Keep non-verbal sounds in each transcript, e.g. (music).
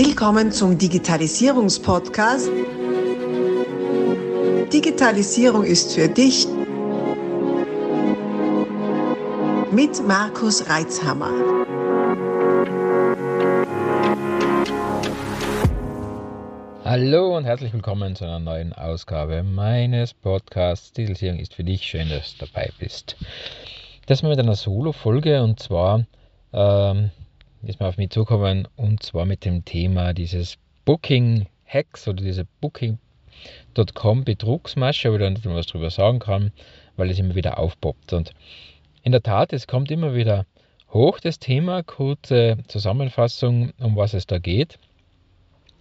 Willkommen zum Digitalisierungspodcast. Digitalisierung ist für dich mit Markus Reitzhammer. Hallo und herzlich willkommen zu einer neuen Ausgabe meines Podcasts. Digitalisierung ist für dich. Schön, dass du dabei bist. Das mal mit einer Solo-Folge und zwar ähm, ist mir auf mich zukommen und zwar mit dem Thema dieses Booking-Hacks oder diese Booking.com Betrugsmasche, wo ich dann was drüber sagen kann, weil es immer wieder aufpoppt. Und in der Tat, es kommt immer wieder hoch, das Thema. Kurze Zusammenfassung, um was es da geht.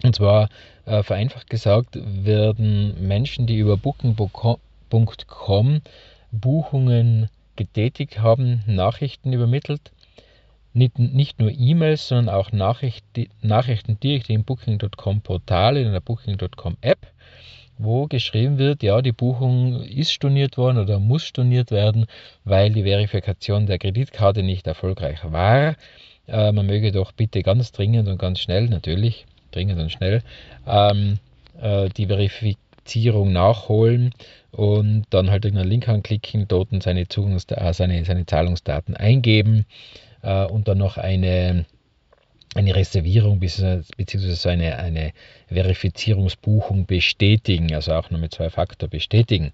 Und zwar, äh, vereinfacht gesagt, werden Menschen, die über Booking.com Buchungen getätigt haben, Nachrichten übermittelt nicht, nicht nur E-Mails, sondern auch Nachrichten, Nachrichten direkt im Booking.com Portal, in der Booking.com App, wo geschrieben wird, ja, die Buchung ist storniert worden oder muss storniert werden, weil die Verifikation der Kreditkarte nicht erfolgreich war. Äh, man möge doch bitte ganz dringend und ganz schnell, natürlich, dringend und schnell, ähm, äh, die Verifizierung nachholen und dann halt irgendeinen Link anklicken, dort seine, Zugangs äh, seine, seine Zahlungsdaten eingeben äh, und dann noch eine, eine Reservierung bzw. Eine, eine Verifizierungsbuchung bestätigen, also auch nur mit zwei Faktor bestätigen.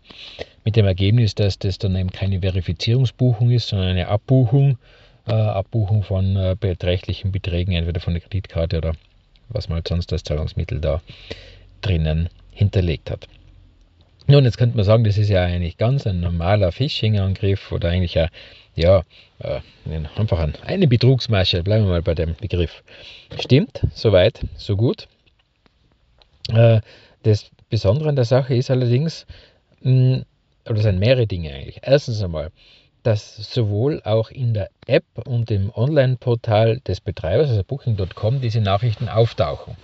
Mit dem Ergebnis, dass das dann eben keine Verifizierungsbuchung ist, sondern eine Abbuchung, äh, Abbuchung von äh, beträchtlichen Beträgen, entweder von der Kreditkarte oder was man halt sonst als Zahlungsmittel da drinnen hinterlegt hat. Nun, jetzt könnte man sagen, das ist ja eigentlich ganz ein normaler Phishing-Angriff oder eigentlich ein ja, äh, einfach ein, eine Betrugsmasche, bleiben wir mal bei dem Begriff. Stimmt, soweit, so gut. Äh, das Besondere an der Sache ist allerdings, oder es sind mehrere Dinge eigentlich. Erstens einmal, dass sowohl auch in der App und im Online-Portal des Betreibers, also Booking.com, diese Nachrichten auftauchen.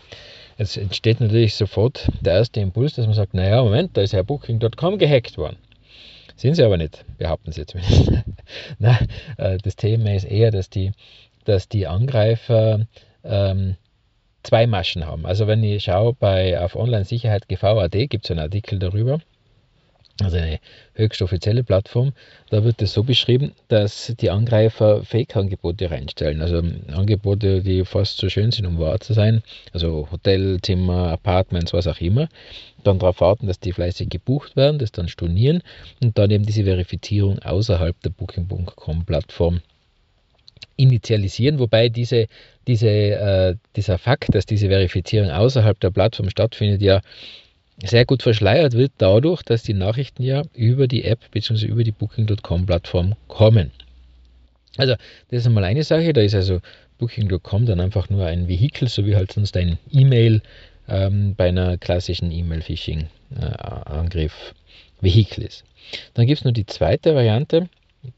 Jetzt entsteht natürlich sofort der erste Impuls, dass man sagt, naja, Moment, da ist ja Booking.com gehackt worden. Sind sie aber nicht, behaupten sie zumindest. (laughs) Nein, äh, das Thema ist eher, dass die, dass die Angreifer ähm, zwei Maschen haben. Also wenn ich schaue bei auf Online-Sicherheit GV.at gibt es einen Artikel darüber also eine höchst offizielle Plattform, da wird es so beschrieben, dass die Angreifer Fake-Angebote reinstellen. Also Angebote, die fast so schön sind, um wahr zu sein. Also Hotelzimmer, Apartments, was auch immer. Dann darauf warten, dass die fleißig gebucht werden, das dann stornieren und dann eben diese Verifizierung außerhalb der Booking.com-Plattform initialisieren, wobei diese, diese, äh, dieser Fakt, dass diese Verifizierung außerhalb der Plattform stattfindet, ja sehr gut verschleiert wird dadurch, dass die Nachrichten ja über die App bzw. über die Booking.com-Plattform kommen. Also, das ist einmal eine Sache, da ist also Booking.com dann einfach nur ein Vehikel, so wie halt sonst ein E-Mail ähm, bei einer klassischen E-Mail-Phishing-Angriff Vehikel ist. Dann gibt es noch die zweite Variante,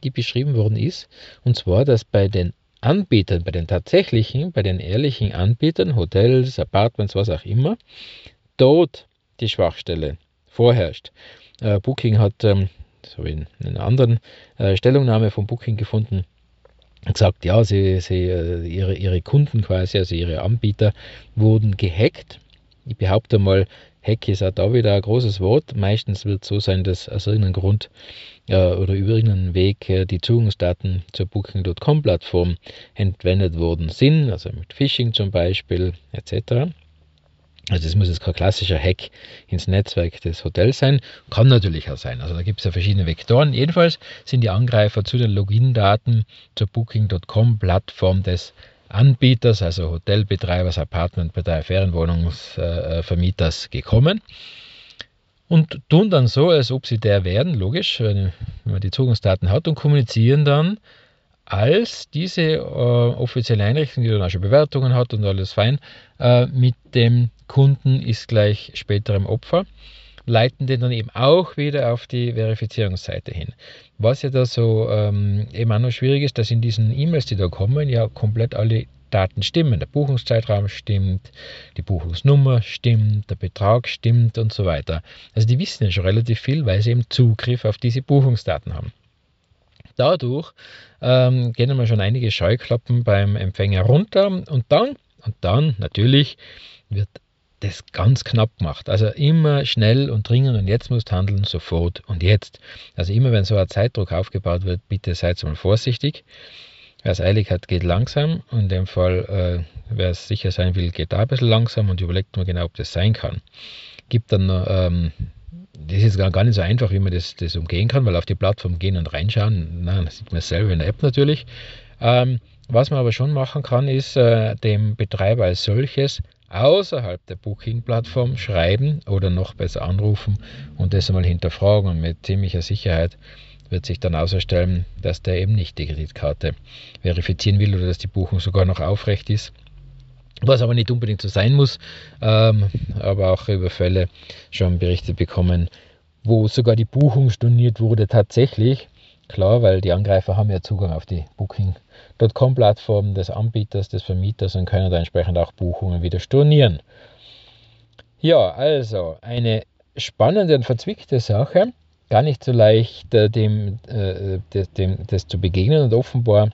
die beschrieben worden ist, und zwar, dass bei den Anbietern, bei den tatsächlichen, bei den ehrlichen Anbietern, Hotels, Apartments, was auch immer, dort die Schwachstelle vorherrscht. Äh, Booking hat, ähm, so in einer anderen äh, Stellungnahme von Booking gefunden, gesagt, ja, sie, sie, äh, ihre, ihre Kunden quasi, also ihre Anbieter, wurden gehackt. Ich behaupte mal, Hack ist auch da wieder ein großes Wort. Meistens wird es so sein, dass aus irgendeinem Grund äh, oder über irgendeinen Weg äh, die Zugangsdaten zur Booking.com-Plattform entwendet worden sind, also mit Phishing zum Beispiel etc. Also das muss jetzt kein klassischer Hack ins Netzwerk des Hotels sein, kann natürlich auch sein. Also da gibt es ja verschiedene Vektoren. Jedenfalls sind die Angreifer zu den Login-Daten zur Booking.com-Plattform des Anbieters, also Hotelbetreibers, Apartmentbetreibers, Ferienwohnungsvermieters gekommen und tun dann so, als ob sie der werden, logisch, wenn man die Zugangsdaten hat und kommunizieren dann als diese äh, offizielle Einrichtung, die dann auch schon Bewertungen hat und alles fein, äh, mit dem Kunden ist gleich späterem Opfer, leiten den dann eben auch wieder auf die Verifizierungsseite hin. Was ja da so ähm, eben auch noch schwierig ist, dass in diesen E-Mails, die da kommen, ja komplett alle Daten stimmen. Der Buchungszeitraum stimmt, die Buchungsnummer stimmt, der Betrag stimmt und so weiter. Also die wissen ja schon relativ viel, weil sie eben Zugriff auf diese Buchungsdaten haben. Dadurch ähm, gehen einmal schon einige Scheuklappen beim Empfänger runter und dann Und dann natürlich wird das ganz knapp gemacht. Also immer schnell und dringend und jetzt musst handeln, sofort und jetzt. Also immer wenn so ein Zeitdruck aufgebaut wird, bitte seid mal vorsichtig. Wer es eilig hat, geht langsam. Und in dem Fall, äh, wer es sicher sein will, geht da ein bisschen langsam und überlegt mal genau, ob das sein kann. Gibt dann ähm, das ist gar nicht so einfach, wie man das, das umgehen kann, weil auf die Plattform gehen und reinschauen, na, das sieht man selber in der App natürlich. Ähm, was man aber schon machen kann, ist äh, dem Betreiber als solches außerhalb der Booking-Plattform schreiben oder noch besser anrufen und das einmal hinterfragen. Und mit ziemlicher Sicherheit wird sich dann ausstellen, dass der eben nicht die Kreditkarte verifizieren will oder dass die Buchung sogar noch aufrecht ist. Was aber nicht unbedingt so sein muss, ähm, aber auch über Fälle schon Berichte bekommen, wo sogar die Buchung storniert wurde tatsächlich. Klar, weil die Angreifer haben ja Zugang auf die Booking.com-Plattform des Anbieters, des Vermieters und können da entsprechend auch Buchungen wieder stornieren. Ja, also eine spannende und verzwickte Sache gar nicht so leicht, äh, dem, äh, dem, dem, das zu begegnen und offenbar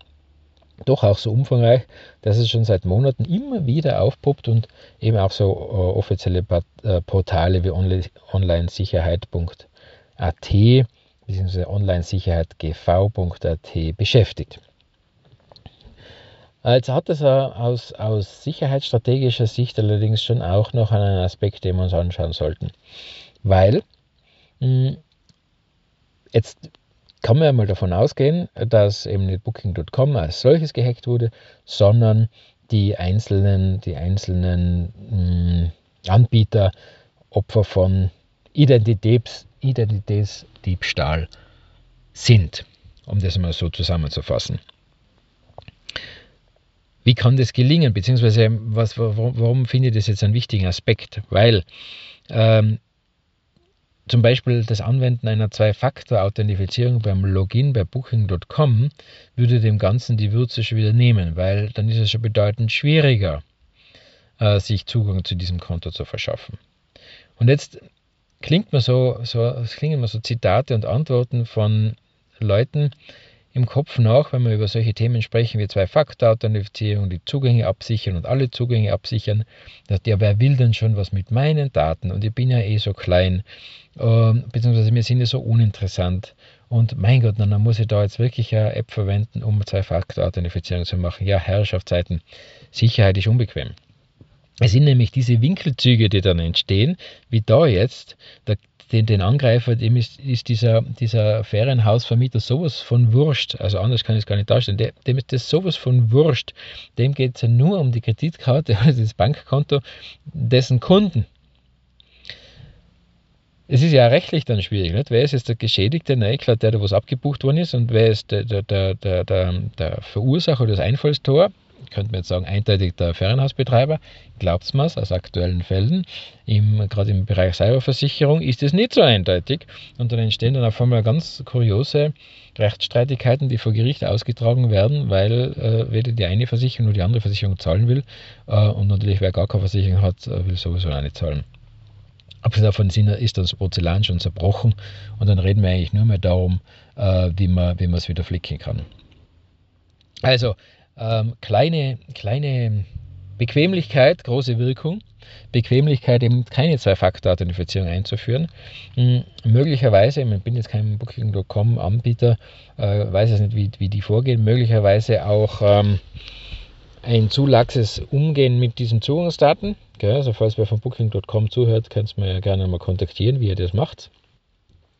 doch auch so umfangreich, dass es schon seit Monaten immer wieder aufpoppt und eben auch so äh, offizielle äh, Portale wie onlinesicherheit.at bzw. onlinesicherheitgv.at beschäftigt. Jetzt hat es aus, aus sicherheitsstrategischer Sicht allerdings schon auch noch einen Aspekt, den wir uns anschauen sollten. Weil Jetzt kann man ja mal davon ausgehen, dass eben nicht Booking.com als solches gehackt wurde, sondern die einzelnen, die einzelnen mh, hm, Anbieter Opfer von Identitäts, Identitätsdiebstahl sind, um das mal so zusammenzufassen. Wie kann das gelingen? Beziehungsweise, was, warum, warum finde ich das jetzt einen wichtigen Aspekt? Weil ähm, zum Beispiel das Anwenden einer Zwei-Faktor-Authentifizierung beim Login bei Booking.com würde dem Ganzen die Würze schon wieder nehmen, weil dann ist es schon bedeutend schwieriger, äh, sich Zugang zu diesem Konto zu verschaffen. Und jetzt klingt man so, so, klingen immer so Zitate und Antworten von Leuten, im Kopf nach, wenn wir über solche Themen sprechen wie Zwei-Faktor-Authentifizierung, die Zugänge absichern und alle Zugänge absichern, dass der, wer will denn schon was mit meinen Daten und ich bin ja eh so klein, äh, beziehungsweise mir sind ja so uninteressant und mein Gott, dann muss ich da jetzt wirklich eine App verwenden, um Zwei-Faktor-Authentifizierung zu machen. Ja, Herrschaftszeiten, Sicherheit ist unbequem. Es sind nämlich diese Winkelzüge, die dann entstehen, wie da jetzt, da den, den Angreifer, dem ist, ist dieser, dieser Ferienhausvermieter sowas von wurscht, also anders kann ich es gar nicht darstellen, dem, dem ist das sowas von wurscht, dem geht es ja nur um die Kreditkarte (laughs) oder das Bankkonto dessen Kunden. Es ist ja rechtlich dann schwierig, nicht? wer ist jetzt der Geschädigte, na klar, der, der was abgebucht worden ist und wer ist der, der, der, der, der Verursacher des Einfallstor, könnte man jetzt sagen, eindeutig der Ferienhausbetreiber. Glaubt es mir, aus aktuellen Fällen, im, gerade im Bereich Cyberversicherung, ist es nicht so eindeutig. Und dann entstehen dann auf einmal ganz kuriose Rechtsstreitigkeiten, die vor Gericht ausgetragen werden, weil äh, weder die eine Versicherung noch die andere Versicherung zahlen will. Äh, und natürlich, wer gar keine Versicherung hat, äh, will sowieso auch nicht zahlen. Abgesehen davon ist das Porzellan schon zerbrochen und dann reden wir eigentlich nur mehr darum, äh, wie man es wieder flicken kann. Also, ähm, kleine, kleine Bequemlichkeit, große Wirkung. Bequemlichkeit, eben keine Zwei-Faktor-Authentifizierung einzuführen. Hm, möglicherweise, ich bin jetzt kein Booking.com-Anbieter, äh, weiß jetzt nicht, wie, wie die vorgehen, möglicherweise auch ähm, ein zu laxes Umgehen mit diesen Zugangsdaten. Gell? Also falls wer von Booking.com zuhört, könnt ihr mir ja gerne mal kontaktieren, wie ihr das macht.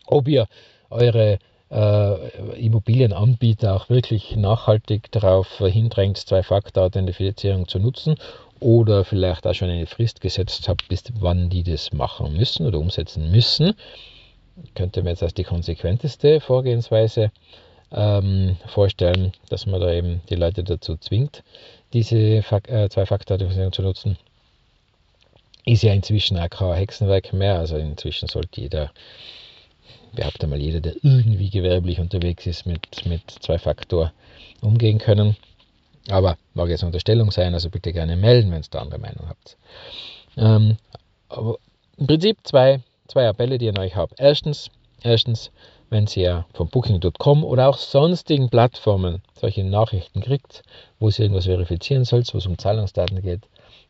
Ob ihr eure äh, Immobilienanbieter auch wirklich nachhaltig darauf hindrängt, Zwei-Faktor-Authentifizierung zu nutzen oder vielleicht auch schon eine Frist gesetzt habt, bis wann die das machen müssen oder umsetzen müssen. Könnte mir jetzt als die konsequenteste Vorgehensweise ähm, vorstellen, dass man da eben die Leute dazu zwingt, diese äh, Zwei-Faktor-Authentifizierung zu nutzen. Ist ja inzwischen auch kein Hexenwerk mehr, also inzwischen sollte jeder behaupte einmal jeder, der irgendwie gewerblich unterwegs ist, mit, mit Zwei-Faktor umgehen können. Aber mag jetzt eine Unterstellung sein, also bitte gerne melden, wenn ihr da andere Meinung habt. Ähm, Im Prinzip zwei, zwei Appelle, die ich an euch habe. Erstens, erstens, wenn ihr von Booking.com oder auch sonstigen Plattformen solche Nachrichten kriegt, wo ihr irgendwas verifizieren sollt, wo es um Zahlungsdaten geht,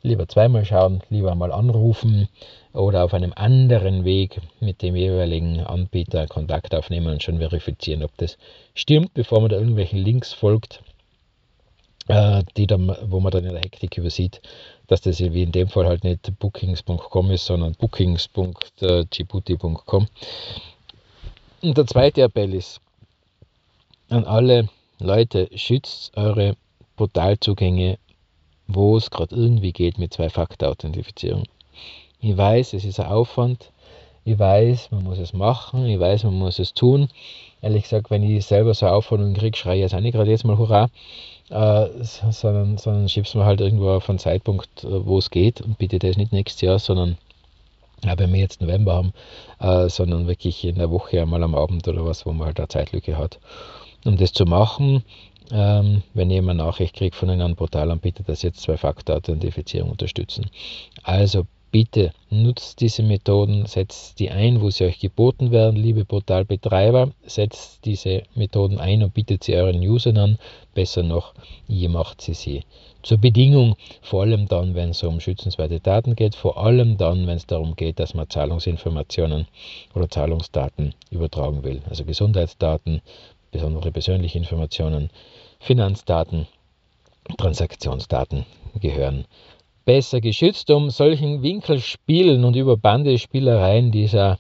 lieber zweimal schauen, lieber mal anrufen oder auf einem anderen Weg mit dem jeweiligen Anbieter Kontakt aufnehmen und schon verifizieren, ob das stimmt, bevor man da irgendwelchen Links folgt, äh, die dann, wo man dann in der Hektik übersieht, dass das wie in dem Fall halt nicht bookings.com ist, sondern bookings.djibouti.com. Und der zweite Appell ist an alle Leute, schützt eure Portalzugänge, wo es gerade irgendwie geht mit Zwei-Faktor-Authentifizierung. Ich weiß, es ist ein Aufwand. Ich weiß, man muss es machen. Ich weiß, man muss es tun. Ehrlich gesagt, wenn ich selber so Aufforderungen kriege, schreie ich jetzt auch nicht gerade jetzt mal Hurra, äh, sondern, sondern schiebst mir halt irgendwo auf einen Zeitpunkt, äh, wo es geht und bitte das nicht nächstes Jahr, sondern ja, wenn wir jetzt November haben, äh, sondern wirklich in der Woche einmal am Abend oder was, wo man halt eine Zeitlücke hat. Um das zu machen, ähm, wenn ihr eine Nachricht kriegt von einem Portalanbieter, dass jetzt Zwei-Faktor-Authentifizierung unterstützen. Also Bitte nutzt diese Methoden, setzt die ein, wo sie euch geboten werden, liebe Portalbetreiber. Setzt diese Methoden ein und bietet sie euren Usern an. Besser noch, ihr macht sie sie zur Bedingung, vor allem dann, wenn es um schützenswerte Daten geht, vor allem dann, wenn es darum geht, dass man Zahlungsinformationen oder Zahlungsdaten übertragen will. Also Gesundheitsdaten, besondere persönliche Informationen, Finanzdaten, Transaktionsdaten gehören besser geschützt, um solchen Winkelspielen und über Bandespielereien dieser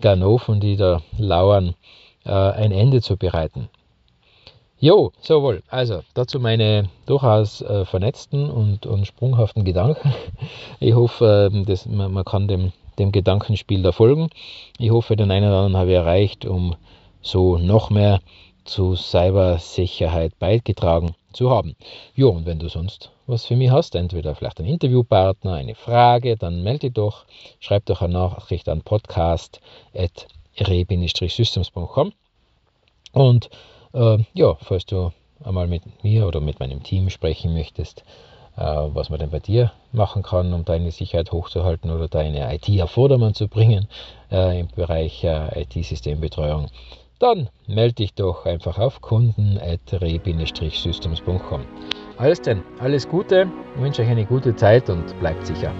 Ganoven, die da lauern, äh, ein Ende zu bereiten. Jo, so wohl. Also dazu meine durchaus äh, vernetzten und, und sprunghaften Gedanken. Ich hoffe, äh, dass man, man, kann dem, dem Gedankenspiel da folgen. Ich hoffe, den einen oder anderen habe ich erreicht, um so noch mehr zu Cybersicherheit beigetragen zu haben. Jo, und wenn du sonst was für mich hast, entweder vielleicht einen Interviewpartner, eine Frage, dann melde dich doch, schreib doch eine Nachricht an podcast.re-systems.com und äh, ja, falls du einmal mit mir oder mit meinem Team sprechen möchtest, äh, was man denn bei dir machen kann, um deine Sicherheit hochzuhalten oder deine IT auf Vordermann zu bringen äh, im Bereich äh, IT-Systembetreuung, dann melde dich doch einfach auf kunden.re-systems.com. Alles denn, alles Gute, ich wünsche euch eine gute Zeit und bleibt sicher.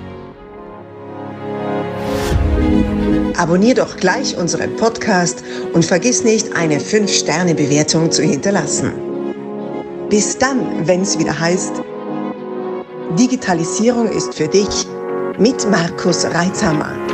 Abonnier doch gleich unseren Podcast und vergiss nicht, eine 5-Sterne-Bewertung zu hinterlassen. Bis dann, wenn es wieder heißt, Digitalisierung ist für dich mit Markus Reitzhammer.